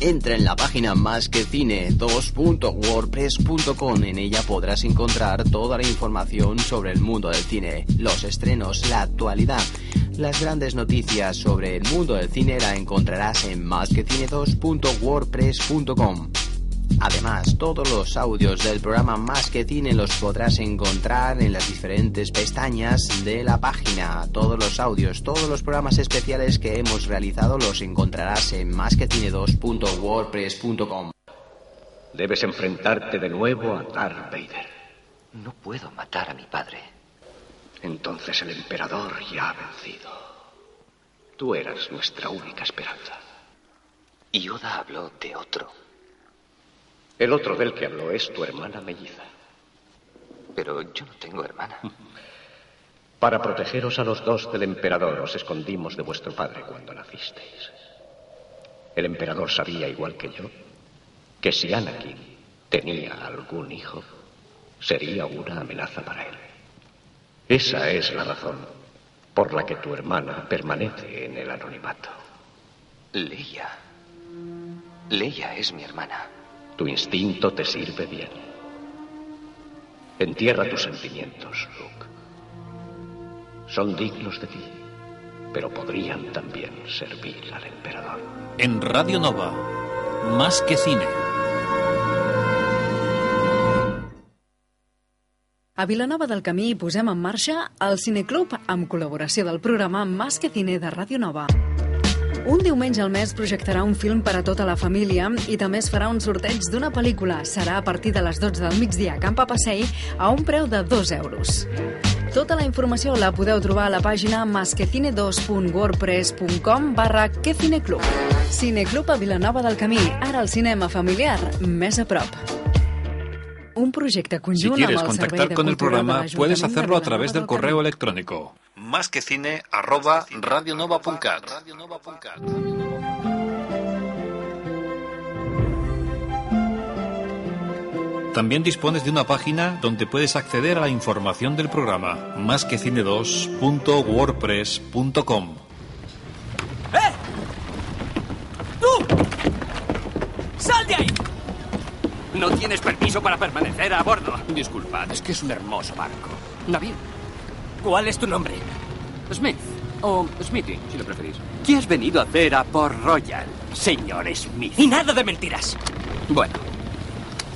Entra en la página más que cine 2.wordpress.com. En ella podrás encontrar toda la información sobre el mundo del cine, los estrenos, la actualidad. Las grandes noticias sobre el mundo del cine la encontrarás en másquecine2.wordpress.com. Además, todos los audios del programa Más que Cine los podrás encontrar en las diferentes pestañas de la página. Todos los audios, todos los programas especiales que hemos realizado los encontrarás en másquecine2.wordpress.com. Debes enfrentarte de nuevo a Darth Vader. No puedo matar a mi padre. Entonces el emperador ya ha vencido. Tú eras nuestra única esperanza. Yoda habló de otro. El otro del que habló es tu hermana melliza. Pero yo no tengo hermana. Para protegeros a los dos del emperador os escondimos de vuestro padre cuando nacisteis. El emperador sabía, igual que yo, que si Anakin tenía algún hijo, sería una amenaza para él. Esa es la razón por la que tu hermana permanece en el anonimato. Leia. Leia es mi hermana. Tu instinto te sirve bien. Entierra tus sentimientos, Luke. Son dignos de ti, pero podrían también servir al emperador. En Radio Nova, más que cine. A Vilanova del Camí posem en marxa el Cineclub amb col·laboració del programa Más que Cine de Ràdio Nova. Un diumenge al mes projectarà un film per a tota la família i també es farà un sorteig d'una pel·lícula. Serà a partir de les 12 del migdia a Camp Passei a un preu de 2 euros. Tota la informació la podeu trobar a la pàgina masquecine2.wordpress.com barra quecineclub. Cineclub a Vilanova del Camí. Ara el cinema familiar més a prop. Un projecte Si conjunt quieres amb el Servei contactar de con el programa, puedes de hacerlo a través del correo Camí. electrónico más que cine arroba radionova.cat. También dispones de una página donde puedes acceder a la información del programa másquecine2.wordpress.com. ¡Tú! ¡Sal de ahí! No tienes permiso para permanecer a bordo. Disculpad, es que es un hermoso barco. Navío. ¿Cuál es tu nombre? Smith. O Smithy, si lo preferís. ¿Qué has venido a hacer a Port Royal, señor Smith? Y nada de mentiras. Bueno,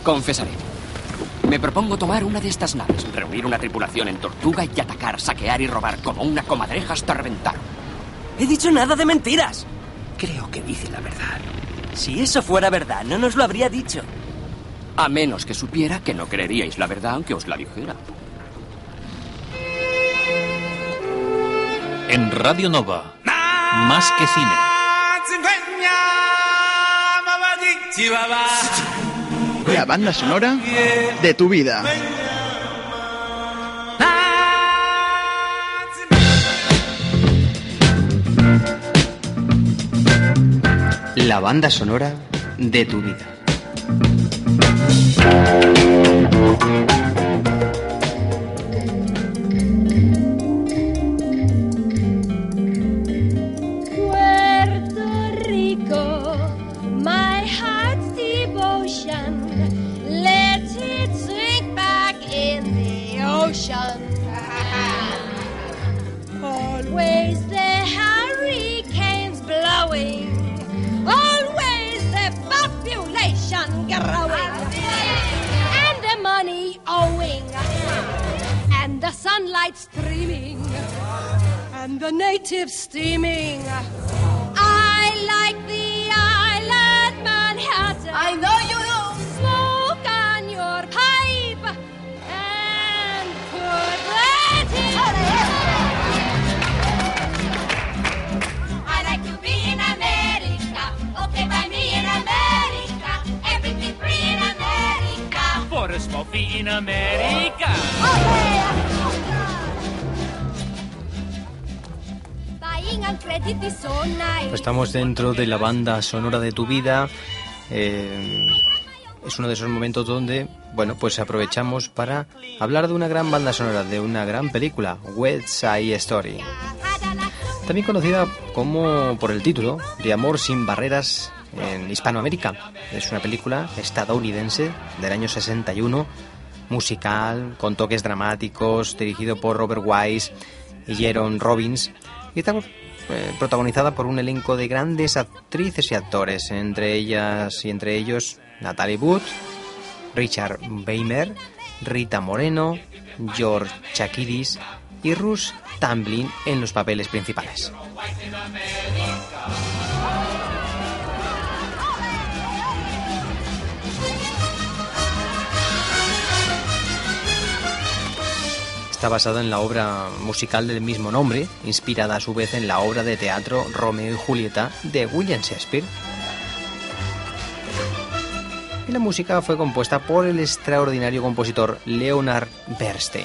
confesaré. Me propongo tomar una de estas naves, reunir una tripulación en Tortuga y atacar, saquear y robar como una comadreja hasta reventar. He dicho nada de mentiras. Creo que dice la verdad. Si eso fuera verdad, no nos lo habría dicho. A menos que supiera que no creeríais la verdad aunque os la dijera. En Radio Nova, más que cine. La banda sonora de tu vida. La banda sonora de tu vida. Devotion. Let it sink back in the ocean. Always the hurricanes blowing. Always the population growing. And the money owing. And the sunlight streaming and the natives steaming. Estamos dentro de la banda sonora de tu vida. Eh, es uno de esos momentos donde, bueno, pues aprovechamos para hablar de una gran banda sonora, de una gran película, West Side Story. También conocida como por el título de Amor sin barreras en Hispanoamérica. Es una película estadounidense del año 61, musical, con toques dramáticos, dirigido por Robert Wise y Jaron Robbins. Y está eh, protagonizada por un elenco de grandes actrices y actores, entre ellas y entre ellos Natalie Wood, Richard Weimer, Rita Moreno, George Chakiris y Russ Tamblyn en los papeles principales. Está basada en la obra musical del mismo nombre, inspirada a su vez en la obra de teatro Romeo y Julieta de William Shakespeare. Y la música fue compuesta por el extraordinario compositor Leonard Bernstein.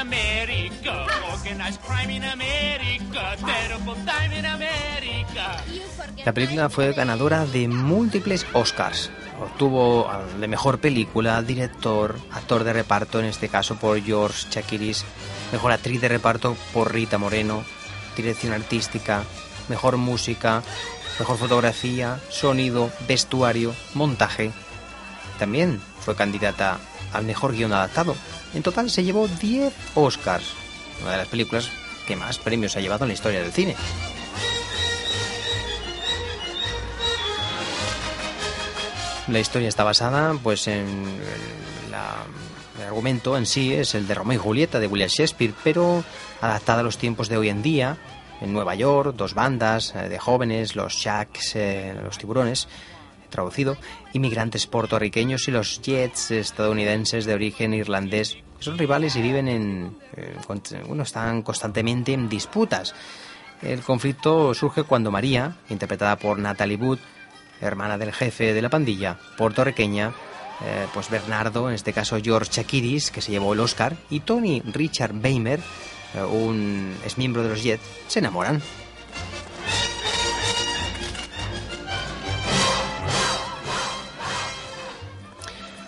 America. Organized crime in America. Terrible time in America. La película fue ganadora de múltiples Oscars. Obtuvo al de mejor película, director, actor de reparto, en este caso por George Chakiris, mejor actriz de reparto por Rita Moreno, dirección artística, mejor música, mejor fotografía, sonido, vestuario, montaje. También fue candidata al mejor guion adaptado. En total se llevó 10 Oscars, una de las películas que más premios ha llevado en la historia del cine. La historia está basada pues en el, argumento en sí es el de Romeo y Julieta de William Shakespeare, pero adaptada a los tiempos de hoy en día. En Nueva York, dos bandas eh, de jóvenes, los Shacks, eh, los tiburones, traducido, inmigrantes puertorriqueños y los Jets estadounidenses de origen irlandés, son rivales y viven en, eh, están constantemente en disputas. El conflicto surge cuando María, interpretada por Natalie Wood, hermana del jefe de la pandilla, puertorriqueña, eh, pues Bernardo, en este caso George Chakiris, que se llevó el Oscar, y Tony Richard Weimer, eh, un es miembro de los Jets, se enamoran.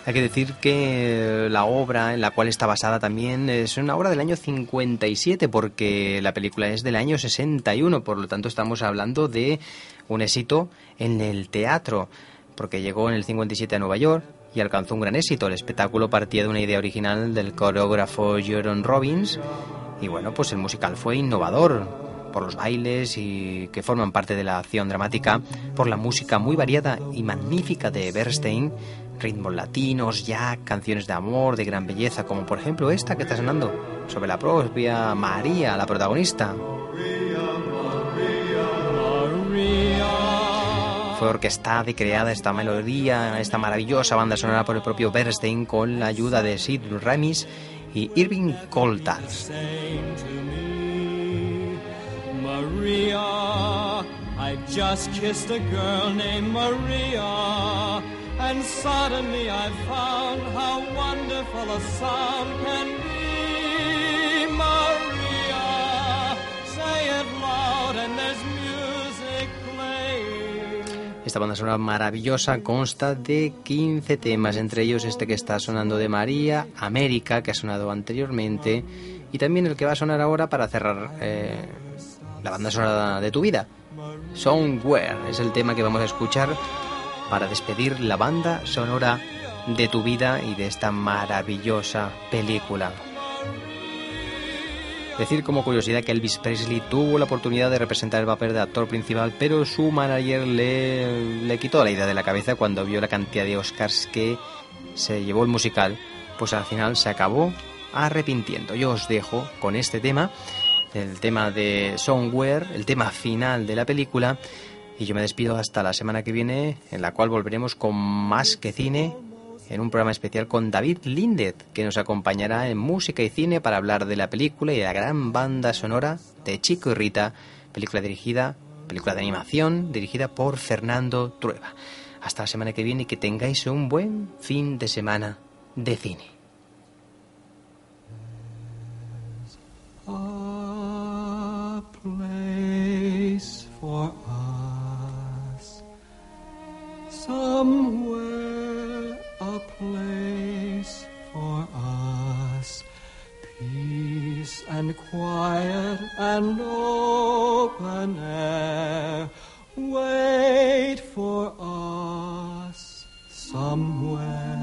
Hay que decir que la obra en la cual está basada también es una obra del año 57, porque la película es del año 61, por lo tanto estamos hablando de un éxito en el teatro, porque llegó en el 57 a Nueva York y alcanzó un gran éxito. El espectáculo partía de una idea original del coreógrafo Jerome Robbins, y bueno, pues el musical fue innovador por los bailes y que forman parte de la acción dramática, por la música muy variada y magnífica de Bernstein, ritmos latinos, ya canciones de amor, de gran belleza, como por ejemplo esta que está sonando sobre la propia María, la protagonista. Fue orquestada y creada esta melodía, esta maravillosa banda sonora por el propio Bernstein con la ayuda de Sid Ramis y Irving Coltan. Maria, I just kissed a girl named Maria, and suddenly I found how wonderful a sound can be. Maria, say it loud, and there's music playing. Esta banda sonora maravillosa consta de 15 temas, entre ellos este que está sonando de María, América, que ha sonado anteriormente, y también el que va a sonar ahora para cerrar eh, la banda sonora de tu vida. Somewhere es el tema que vamos a escuchar para despedir la banda sonora de tu vida y de esta maravillosa película. Decir como curiosidad que Elvis Presley tuvo la oportunidad de representar el papel de actor principal, pero su manager le, le quitó la idea de la cabeza cuando vio la cantidad de Oscars que se llevó el musical, pues al final se acabó arrepintiendo. Yo os dejo con este tema, el tema de Somewhere, el tema final de la película, y yo me despido hasta la semana que viene, en la cual volveremos con más que cine en un programa especial con David Lindet, que nos acompañará en música y cine para hablar de la película y de la gran banda sonora de Chico y Rita, película dirigida, película de animación dirigida por Fernando Trueba. Hasta la semana que viene y que tengáis un buen fin de semana de cine. Quiet and open air. Wait for us somewhere.